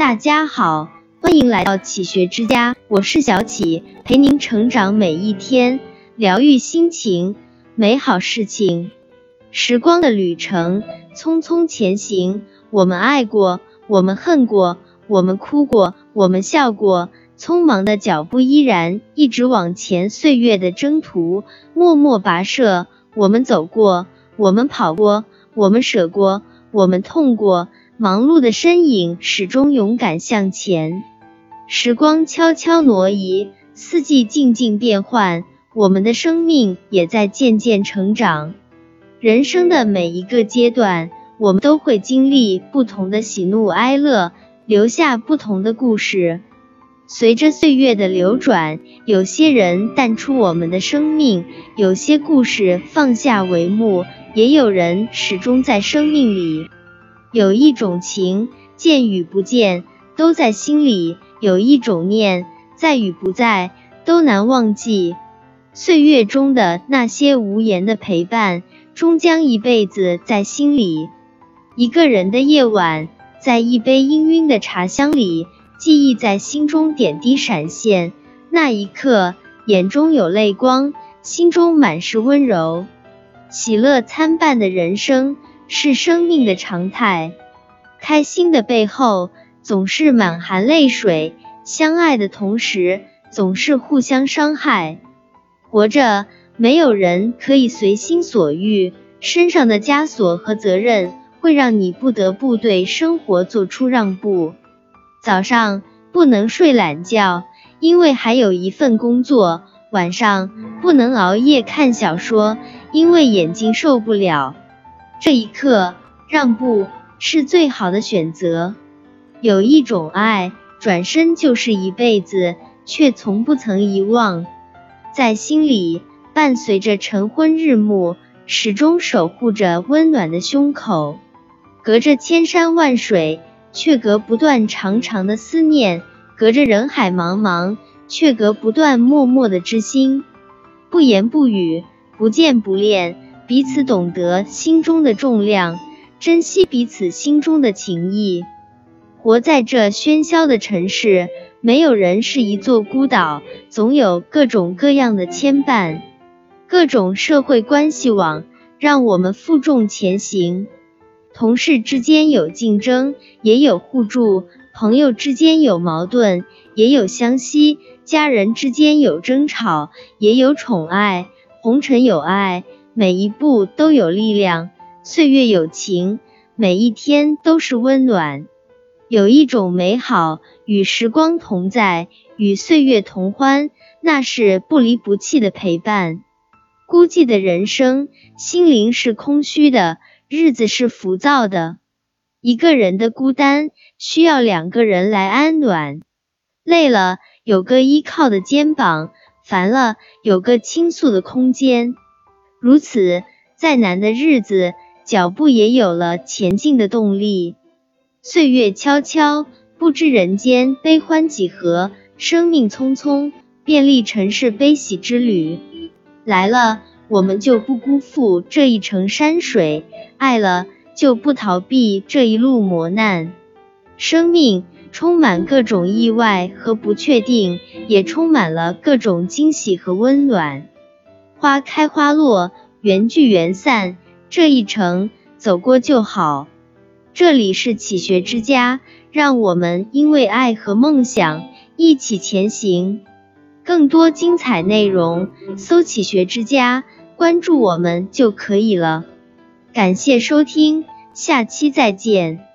大家好，欢迎来到启学之家，我是小启，陪您成长每一天，疗愈心情，美好事情。时光的旅程，匆匆前行，我们爱过，我们恨过，我们哭过，我们笑过，匆忙的脚步依然一直往前，岁月的征途默默跋涉，我们走过，我们跑过，我们舍过，我们痛过。忙碌的身影始终勇敢向前，时光悄悄挪移，四季静静变换，我们的生命也在渐渐成长。人生的每一个阶段，我们都会经历不同的喜怒哀乐，留下不同的故事。随着岁月的流转，有些人淡出我们的生命，有些故事放下帷幕，也有人始终在生命里。有一种情，见与不见都在心里；有一种念，在与不在都难忘记。岁月中的那些无言的陪伴，终将一辈子在心里。一个人的夜晚，在一杯氤氲的茶香里，记忆在心中点滴闪现。那一刻，眼中有泪光，心中满是温柔，喜乐参半的人生。是生命的常态，开心的背后总是满含泪水，相爱的同时总是互相伤害。活着，没有人可以随心所欲，身上的枷锁和责任会让你不得不对生活做出让步。早上不能睡懒觉，因为还有一份工作；晚上不能熬夜看小说，因为眼睛受不了。这一刻，让步是最好的选择。有一种爱，转身就是一辈子，却从不曾遗忘，在心里伴随着晨昏日暮，始终守护着温暖的胸口。隔着千山万水，却隔不断长长的思念；隔着人海茫茫，却隔不断默默的知心。不言不语，不见不恋。彼此懂得心中的重量，珍惜彼此心中的情谊。活在这喧嚣的城市，没有人是一座孤岛，总有各种各样的牵绊，各种社会关系网让我们负重前行。同事之间有竞争，也有互助；朋友之间有矛盾，也有相惜；家人之间有争吵，也有宠爱。红尘有爱。每一步都有力量，岁月有情，每一天都是温暖。有一种美好，与时光同在，与岁月同欢，那是不离不弃的陪伴。孤寂的人生，心灵是空虚的，日子是浮躁的。一个人的孤单，需要两个人来安暖。累了，有个依靠的肩膀；烦了，有个倾诉的空间。如此，再难的日子，脚步也有了前进的动力。岁月悄悄，不知人间悲欢几何；生命匆匆，便历尘世悲喜之旅。来了，我们就不辜负这一程山水；爱了，就不逃避这一路磨难。生命充满各种意外和不确定，也充满了各种惊喜和温暖。花开花落，缘聚缘散，这一程走过就好。这里是启学之家，让我们因为爱和梦想一起前行。更多精彩内容，搜“启学之家”，关注我们就可以了。感谢收听，下期再见。